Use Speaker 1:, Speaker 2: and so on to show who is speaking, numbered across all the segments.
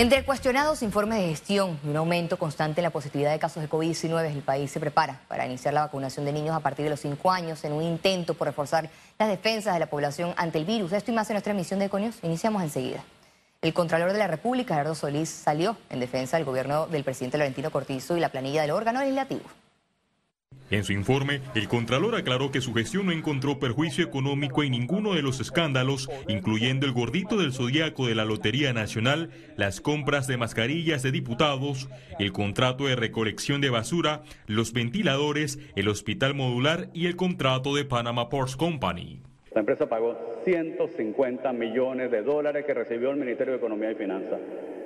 Speaker 1: Entre cuestionados informes de gestión y un aumento constante en la positividad de casos de COVID-19, el país se prepara para iniciar la vacunación de niños a partir de los 5 años en un intento por reforzar las defensas de la población ante el virus. Esto y más en nuestra emisión de Econios. Iniciamos enseguida. El Contralor de la República, Gerardo Solís, salió en defensa del gobierno del presidente Laurentino Cortizo y la planilla del órgano legislativo.
Speaker 2: En su informe, el Contralor aclaró que su gestión no encontró perjuicio económico en ninguno de los escándalos, incluyendo el gordito del zodiaco de la Lotería Nacional, las compras de mascarillas de diputados, el contrato de recolección de basura, los ventiladores, el hospital modular y el contrato de Panama Ports Company.
Speaker 3: La empresa pagó 150 millones de dólares que recibió el Ministerio de Economía y Finanzas.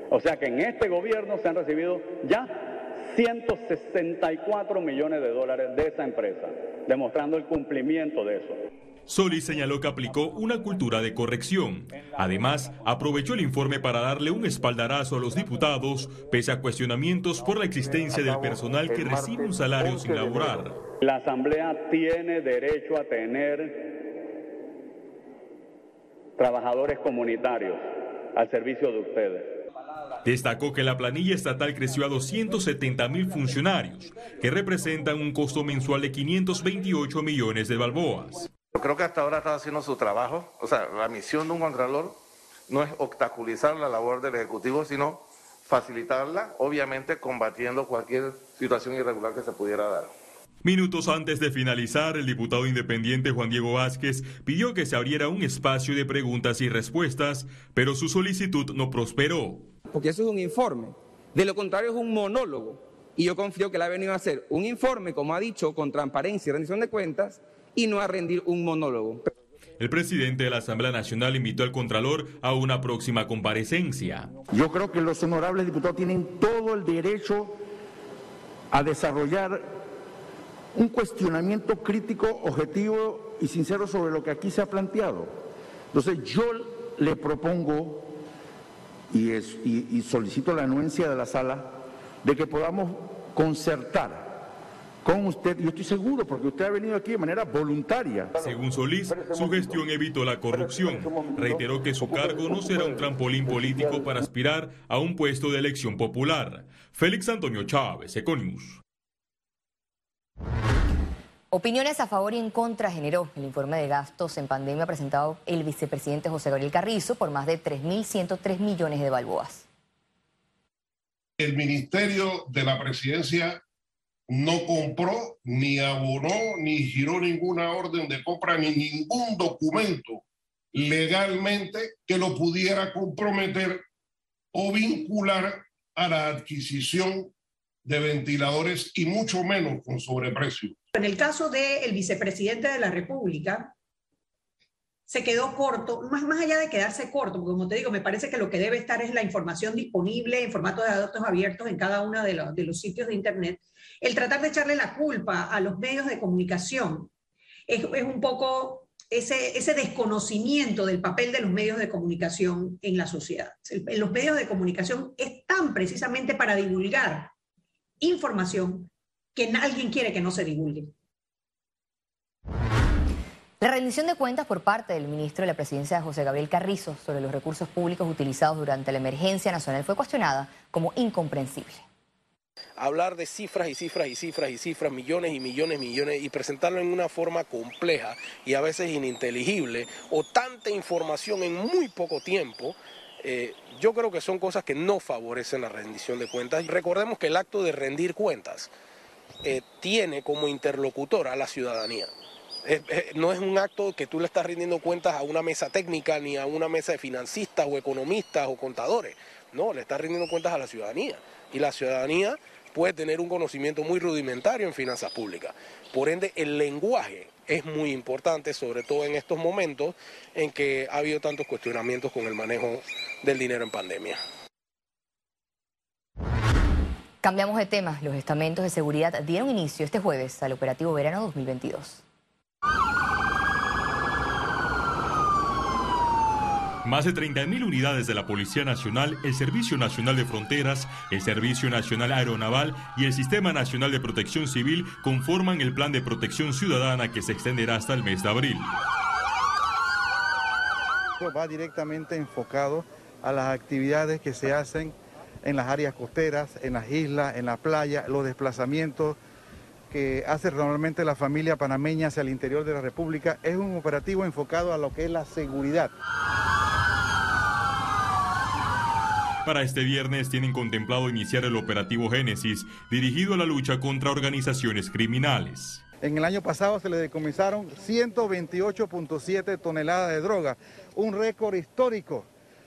Speaker 3: O sea que en este gobierno se han recibido ya 164 millones de dólares de esa empresa, demostrando el cumplimiento de eso.
Speaker 2: Solís señaló que aplicó una cultura de corrección. Además, aprovechó el informe para darle un espaldarazo a los diputados, pese a cuestionamientos por la existencia del personal que recibe un salario sin laborar.
Speaker 3: La Asamblea tiene derecho a tener trabajadores comunitarios al servicio de ustedes.
Speaker 2: Destacó que la planilla estatal creció a 270 mil funcionarios, que representan un costo mensual de 528 millones de balboas.
Speaker 4: Yo creo que hasta ahora está haciendo su trabajo. O sea, la misión de un contralor no es obstaculizar la labor del Ejecutivo, sino facilitarla, obviamente combatiendo cualquier situación irregular que se pudiera dar.
Speaker 2: Minutos antes de finalizar, el diputado independiente Juan Diego Vázquez pidió que se abriera un espacio de preguntas y respuestas, pero su solicitud no prosperó
Speaker 5: porque eso es un informe. De lo contrario es un monólogo. Y yo confío que él ha venido a hacer un informe, como ha dicho, con transparencia y rendición de cuentas, y no a rendir un monólogo.
Speaker 2: El presidente de la Asamblea Nacional invitó al Contralor a una próxima comparecencia.
Speaker 6: Yo creo que los honorables diputados tienen todo el derecho a desarrollar un cuestionamiento crítico, objetivo y sincero sobre lo que aquí se ha planteado. Entonces yo le propongo y, solicito la anuencia de la sala de que podamos concertar con usted, yo estoy seguro, porque usted ha venido aquí de manera voluntaria.
Speaker 2: Según Solís, su gestión evitó la corrupción. Reiteró que su cargo no será un trampolín político para aspirar a un puesto de elección popular. Félix Antonio Chávez, Econius.
Speaker 1: Opiniones a favor y en contra generó el informe de gastos en pandemia presentado el vicepresidente José Gabriel Carrizo por más de 3.103 millones de balboas.
Speaker 7: El Ministerio de la Presidencia no compró, ni abonó, ni giró ninguna orden de compra, ni ningún documento legalmente que lo pudiera comprometer o vincular a la adquisición de ventiladores y mucho menos con sobreprecio.
Speaker 8: En el caso del vicepresidente de la República, se quedó corto, más, más allá de quedarse corto, porque como te digo, me parece que lo que debe estar es la información disponible en formato de datos abiertos en cada uno de, los, de los sitios de Internet, el tratar de echarle la culpa a los medios de comunicación es, es un poco ese, ese, desconocimiento del papel de los medios de comunicación en la sociedad. Los medios de comunicación están precisamente para divulgar información que alguien quiere que no se divulgue.
Speaker 1: La rendición de cuentas por parte del ministro de la Presidencia, José Gabriel Carrizo, sobre los recursos públicos utilizados durante la emergencia nacional fue cuestionada como incomprensible.
Speaker 9: Hablar de cifras y cifras y cifras y cifras, millones y millones y millones, y presentarlo en una forma compleja y a veces ininteligible, o tanta información en muy poco tiempo, eh, yo creo que son cosas que no favorecen la rendición de cuentas. Recordemos que el acto de rendir cuentas eh, tiene como interlocutor a la ciudadanía. no es un acto que tú le estás rindiendo cuentas a una mesa técnica ni a una mesa de financistas o economistas o contadores. No, le estás rindiendo cuentas a la ciudadanía. Y la ciudadanía puede tener un conocimiento muy rudimentario en finanzas públicas. Por ende, el lenguaje es muy importante, sobre todo en estos momentos en que ha habido tantos cuestionamientos con el manejo del dinero en pandemia.
Speaker 1: Cambiamos de tema. Los estamentos de seguridad dieron inicio este jueves al operativo verano 2022.
Speaker 2: Más de 30.000 unidades de la Policía Nacional, el Servicio Nacional de Fronteras, el Servicio Nacional Aeronaval y el Sistema Nacional de Protección Civil conforman el Plan de Protección Ciudadana que se extenderá hasta el mes de abril.
Speaker 10: Va directamente enfocado a las actividades que se hacen en las áreas costeras, en las islas, en la playa, los desplazamientos que hace normalmente la familia panameña hacia el interior de la República. Es un operativo enfocado a lo que es la seguridad.
Speaker 2: Para este viernes tienen contemplado iniciar el operativo Génesis, dirigido a la lucha contra organizaciones criminales.
Speaker 10: En el año pasado se le decomisaron 128.7 toneladas de droga, un récord histórico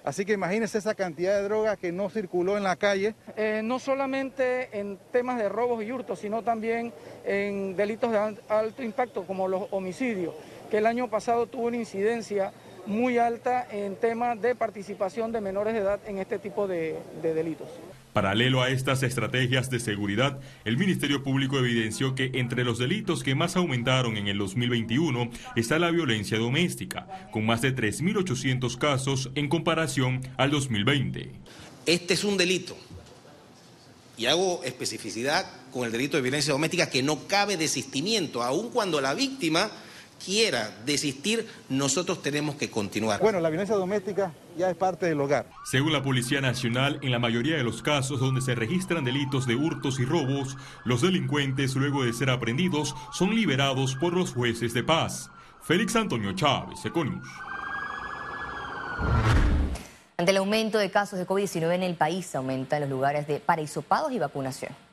Speaker 10: Así que imagínense esa cantidad de droga que no circuló en la calle.
Speaker 11: Eh, no solamente en temas de robos y hurtos, sino también en delitos de alto impacto como los homicidios, que el año pasado tuvo una incidencia muy alta en temas de participación de menores de edad en este tipo de delitos.
Speaker 2: Paralelo a estas estrategias de seguridad, el Ministerio Público evidenció que entre los delitos que más aumentaron en el 2021 está la violencia doméstica, con más de 3.800 casos en comparación al 2020.
Speaker 12: Este es un delito, y hago especificidad con el delito de violencia doméstica, que no cabe desistimiento, aun cuando la víctima quiera desistir, nosotros tenemos que continuar.
Speaker 10: Bueno, la violencia doméstica ya es parte del hogar.
Speaker 2: Según la Policía Nacional, en la mayoría de los casos donde se registran delitos de hurtos y robos, los delincuentes, luego de ser aprendidos, son liberados por los jueces de paz. Félix Antonio Chávez, Econius.
Speaker 1: Ante el aumento de casos de COVID-19 en el país, aumentan los lugares de para y vacunación.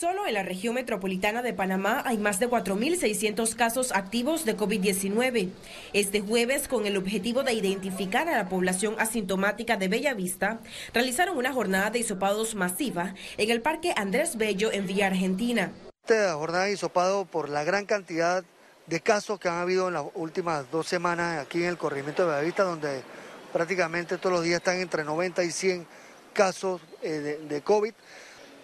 Speaker 13: Solo en la región metropolitana de Panamá hay más de 4.600 casos activos de COVID-19. Este jueves, con el objetivo de identificar a la población asintomática de Bellavista, realizaron una jornada de hisopados masiva en el Parque Andrés Bello en Villa Argentina.
Speaker 14: Esta jornada de hisopado por la gran cantidad de casos que han habido en las últimas dos semanas aquí en el corregimiento de Bellavista, donde prácticamente todos los días están entre 90 y 100 casos eh, de, de COVID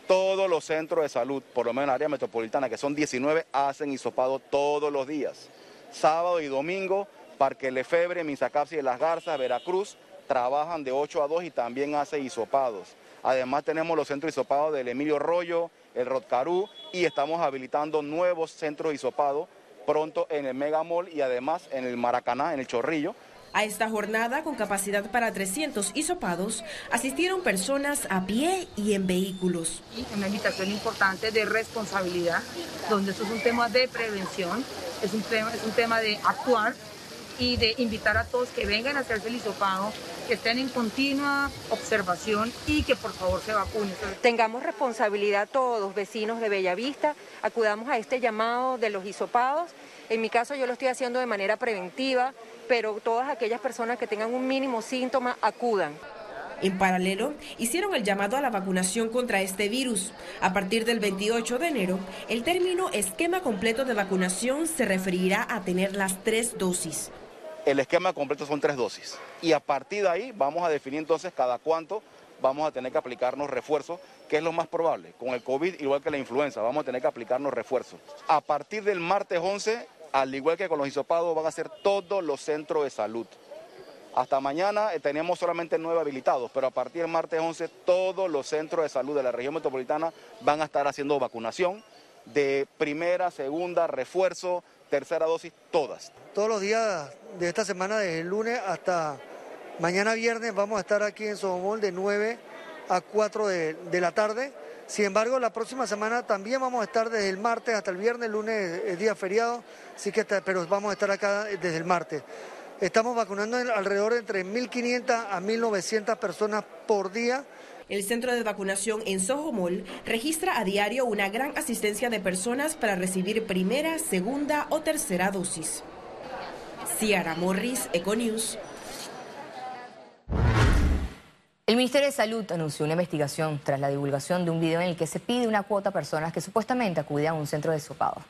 Speaker 15: todos los centros de salud, por lo menos en la área metropolitana, que son 19, hacen hisopado todos los días. Sábado y domingo, Parque Lefebre, Misacapsi de las Garzas, Veracruz, trabajan de 8 a 2 y también hacen hisopados. Además tenemos los centros hisopados del Emilio Rollo, el Rotcarú y estamos habilitando nuevos centros hisopados pronto en el Megamall y además en el Maracaná, en el Chorrillo,
Speaker 13: a esta jornada, con capacidad para 300 hisopados, asistieron personas a pie y en vehículos.
Speaker 16: Una invitación importante de responsabilidad, donde esto es un tema de prevención, es un tema, es un tema de actuar y de invitar a todos que vengan a hacerse el hisopado, que estén en continua observación y que por favor se vacunen.
Speaker 17: Tengamos responsabilidad todos, vecinos de Bellavista, acudamos a este llamado de los hisopados. En mi caso yo lo estoy haciendo de manera preventiva, pero todas aquellas personas que tengan un mínimo síntoma acudan.
Speaker 13: En paralelo, hicieron el llamado a la vacunación contra este virus. A partir del 28 de enero, el término esquema completo de vacunación se referirá a tener las tres dosis.
Speaker 15: El esquema completo son tres dosis. Y a partir de ahí vamos a definir entonces cada cuánto vamos a tener que aplicarnos refuerzos, que es lo más probable. Con el COVID, igual que la influenza, vamos a tener que aplicarnos refuerzos. A partir del martes 11 al igual que con los hisopados, van a ser todos los centros de salud. Hasta mañana eh, tenemos solamente nueve habilitados, pero a partir del martes 11 todos los centros de salud de la región metropolitana van a estar haciendo vacunación de primera, segunda, refuerzo, tercera dosis, todas.
Speaker 14: Todos los días de esta semana, desde el lunes hasta mañana viernes, vamos a estar aquí en Sobomol de 9 a 4 de, de la tarde. Sin embargo, la próxima semana también vamos a estar desde el martes hasta el viernes, lunes es día feriado, sí que pero vamos a estar acá desde el martes. Estamos vacunando alrededor de entre 1.500 a 1.900 personas por día.
Speaker 13: El centro de vacunación en Soho Mall registra a diario una gran asistencia de personas para recibir primera, segunda o tercera dosis. Ciara Morris, Econews.
Speaker 1: El Ministerio de Salud anunció una investigación tras la divulgación de un video en el que se pide una cuota a personas que supuestamente acuden a un centro de sopado.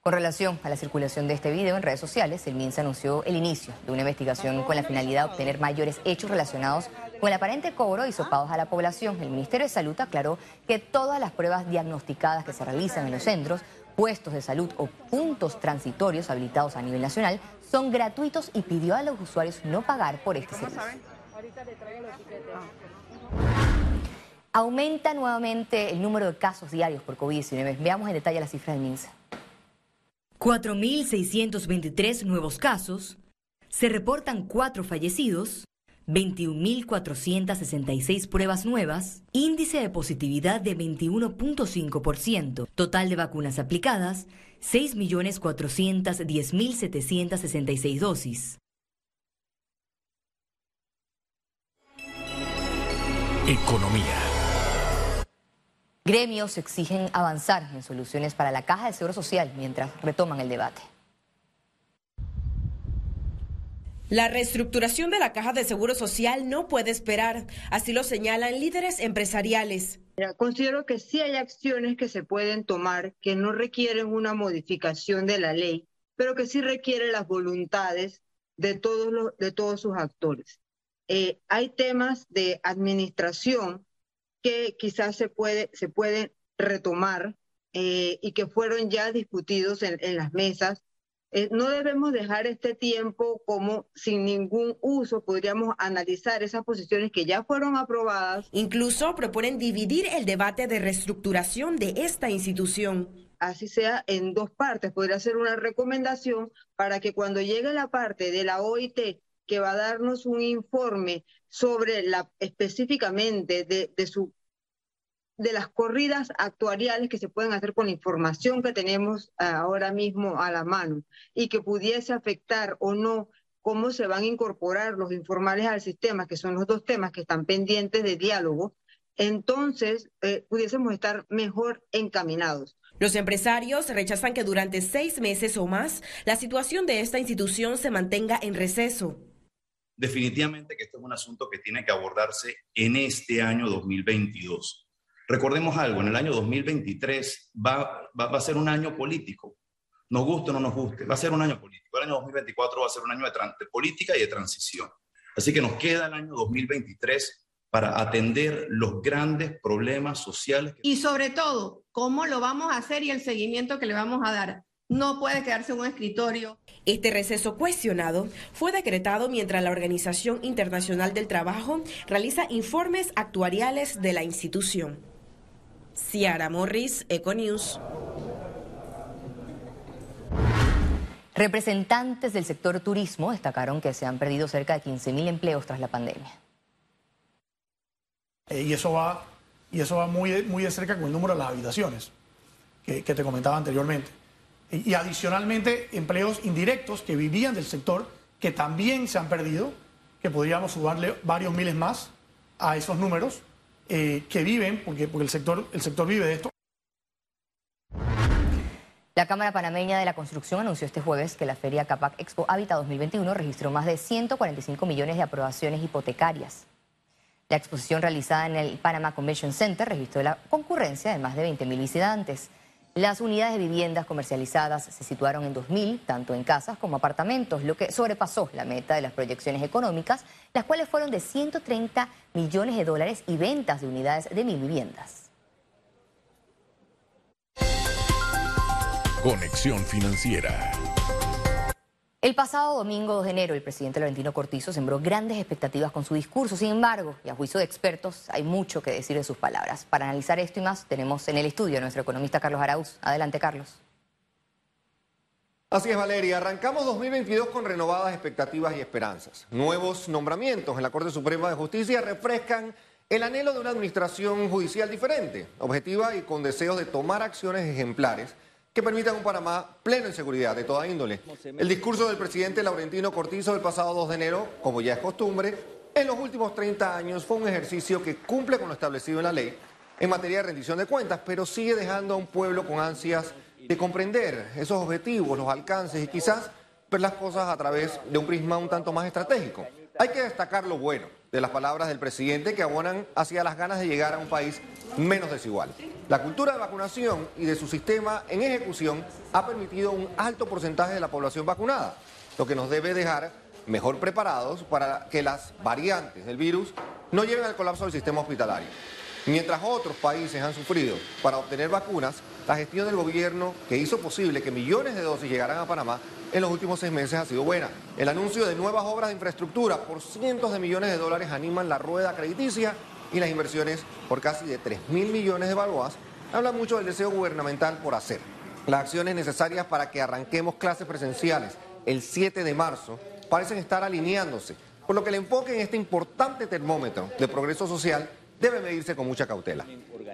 Speaker 1: Con relación a la circulación de este video en redes sociales, el MINSA anunció el inicio de una investigación con la finalidad de obtener mayores hechos relacionados con el aparente cobro de hisopados a la población. El Ministerio de Salud aclaró que todas las pruebas diagnosticadas que se realizan en los centros, puestos de salud o puntos transitorios habilitados a nivel nacional son gratuitos y pidió a los usuarios no pagar por este servicio. Aumenta nuevamente el número de casos diarios por COVID-19. Veamos en detalle las cifras del MINSA.
Speaker 18: 4.623 nuevos casos, se reportan cuatro fallecidos, 21.466 pruebas nuevas, índice de positividad de 21.5%, total de vacunas aplicadas 6.410.766 dosis.
Speaker 19: Economía.
Speaker 1: Gremios exigen avanzar en soluciones para la caja de seguro social mientras retoman el debate.
Speaker 13: La reestructuración de la caja de seguro social no puede esperar, así lo señalan líderes empresariales.
Speaker 20: Considero que sí hay acciones que se pueden tomar que no requieren una modificación de la ley, pero que sí requieren las voluntades de todos, los, de todos sus actores. Eh, hay temas de administración que quizás se, puede, se pueden retomar eh, y que fueron ya discutidos en, en las mesas eh, no debemos dejar este tiempo como sin ningún uso. Podríamos analizar esas posiciones que ya fueron aprobadas.
Speaker 13: Incluso proponen dividir el debate de reestructuración de esta institución.
Speaker 20: Así sea en dos partes. Podría ser una recomendación para que cuando llegue la parte de la OIT que va a darnos un informe sobre la específicamente de, de las corridas actuariales que se pueden hacer con la información que tenemos ahora mismo a la mano y que pudiese afectar o no cómo se van a incorporar los informales al sistema, que son los dos temas que están pendientes de diálogo, entonces eh, pudiésemos estar mejor encaminados.
Speaker 13: Los empresarios rechazan que durante seis meses o más la situación de esta institución se mantenga en receso.
Speaker 21: Definitivamente que este es un asunto que tiene que abordarse en este año 2022 Recordemos algo, en el año 2023 va, va, a ser un año político. Nos guste o no nos guste, va a ser un año político. El año 2024 va a ser un año de, de política y de transición. Así que nos queda el año 2023 para atender los grandes problemas sociales.
Speaker 22: Y sobre todo, cómo lo vamos a hacer y el seguimiento que le vamos a dar. No puede quedarse en un escritorio.
Speaker 13: Este receso cuestionado fue decretado mientras la Organización Internacional del Trabajo realiza informes actuariales de la institución. Ciara Morris, Econews.
Speaker 1: Representantes del sector turismo destacaron que se han perdido cerca de 15.000 empleos tras la pandemia.
Speaker 23: Eh, y eso va, y eso va muy, muy de cerca con el número de las habitaciones que, te comentaba anteriormente. Y, adicionalmente, empleos indirectos que vivían del sector, que también se han perdido, que podríamos sumarle varios miles más a esos números eh, que viven, porque, porque el, sector, el sector vive de esto.
Speaker 1: La Cámara Panameña de la Construcción anunció este jueves que la Feria Capac Expo Hábitat 2021 registró más de 145 millones de aprobaciones hipotecarias. La exposición realizada en el Panama Convention Center registró la concurrencia de más de 20.000 visitantes. Las unidades de viviendas comercializadas se situaron en 2.000, tanto en casas como apartamentos, lo que sobrepasó la meta de las proyecciones económicas, las cuales fueron de 130 millones de dólares y ventas de unidades de mil viviendas.
Speaker 19: Conexión Financiera.
Speaker 1: El pasado domingo 2 de enero, el presidente Laurentino Cortizo sembró grandes expectativas con su discurso. Sin embargo, y a juicio de expertos, hay mucho que decir de sus palabras. Para analizar esto y más, tenemos en el estudio a nuestro economista Carlos Arauz. Adelante, Carlos.
Speaker 24: Así es, Valeria. Arrancamos 2022 con renovadas expectativas y esperanzas. Nuevos nombramientos en la Corte Suprema de Justicia refrescan el anhelo de una administración judicial diferente, objetiva y con deseos de tomar acciones ejemplares que permitan un Panamá pleno en seguridad de toda índole. El discurso del presidente Laurentino Cortizo del pasado 2 de enero, como ya es costumbre, en los últimos 30 años fue un ejercicio que cumple con lo establecido en la ley en materia de rendición de cuentas, pero sigue dejando a un pueblo con ansias de comprender esos objetivos, los alcances y quizás ver las cosas a través de un prisma un tanto más estratégico. Hay que destacar lo bueno de las palabras del presidente que abonan hacia las ganas de llegar a un país menos desigual. La cultura de vacunación y de su sistema en ejecución ha permitido un alto porcentaje de la población vacunada, lo que nos debe dejar mejor preparados para que las variantes del virus no lleven al colapso del sistema hospitalario. Mientras otros países han sufrido para obtener vacunas, la gestión del gobierno que hizo posible que millones de dosis llegaran a Panamá en los últimos seis meses ha sido buena. El anuncio de nuevas obras de infraestructura por cientos de millones de dólares animan la rueda crediticia y las inversiones por casi de 3 mil millones de balboas habla mucho del deseo gubernamental por hacer. Las acciones necesarias para que arranquemos clases presenciales el 7 de marzo parecen estar alineándose, por lo que el enfoque en este importante termómetro de progreso social debe medirse con mucha cautela.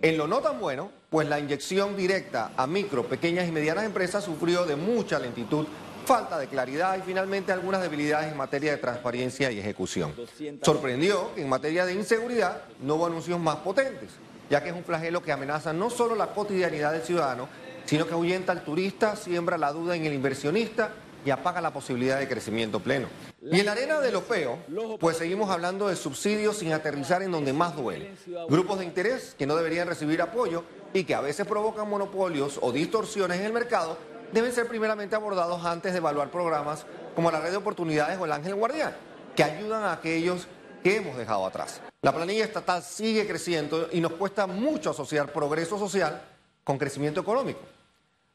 Speaker 24: En lo no tan bueno, pues la inyección directa a micro, pequeñas y medianas empresas sufrió de mucha lentitud, falta de claridad y finalmente algunas debilidades en materia de transparencia y ejecución. Sorprendió que en materia de inseguridad no hubo anuncios más potentes, ya que es un flagelo que amenaza no solo la cotidianidad del ciudadano, sino que ahuyenta al turista, siembra la duda en el inversionista y apaga la posibilidad de crecimiento pleno. Y en la arena de lo feo, pues seguimos hablando de subsidios sin aterrizar en donde más duele. Grupos de interés que no deberían recibir apoyo y que a veces provocan monopolios o distorsiones en el mercado deben ser primeramente abordados antes de evaluar programas como la Red de Oportunidades o el Ángel Guardián, que ayudan a aquellos que hemos dejado atrás. La planilla estatal sigue creciendo y nos cuesta mucho asociar progreso social con crecimiento económico.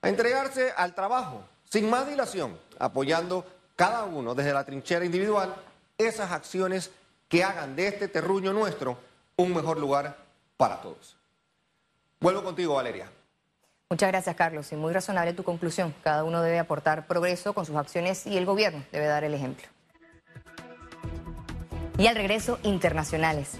Speaker 24: A entregarse al trabajo sin más dilación, apoyando cada uno desde la trinchera individual esas acciones que hagan de este terruño nuestro un mejor lugar para todos. Vuelvo contigo, Valeria.
Speaker 1: Muchas gracias, Carlos. Y muy razonable tu conclusión. Cada uno debe aportar progreso con sus acciones y el gobierno debe dar el ejemplo. Y al regreso, internacionales.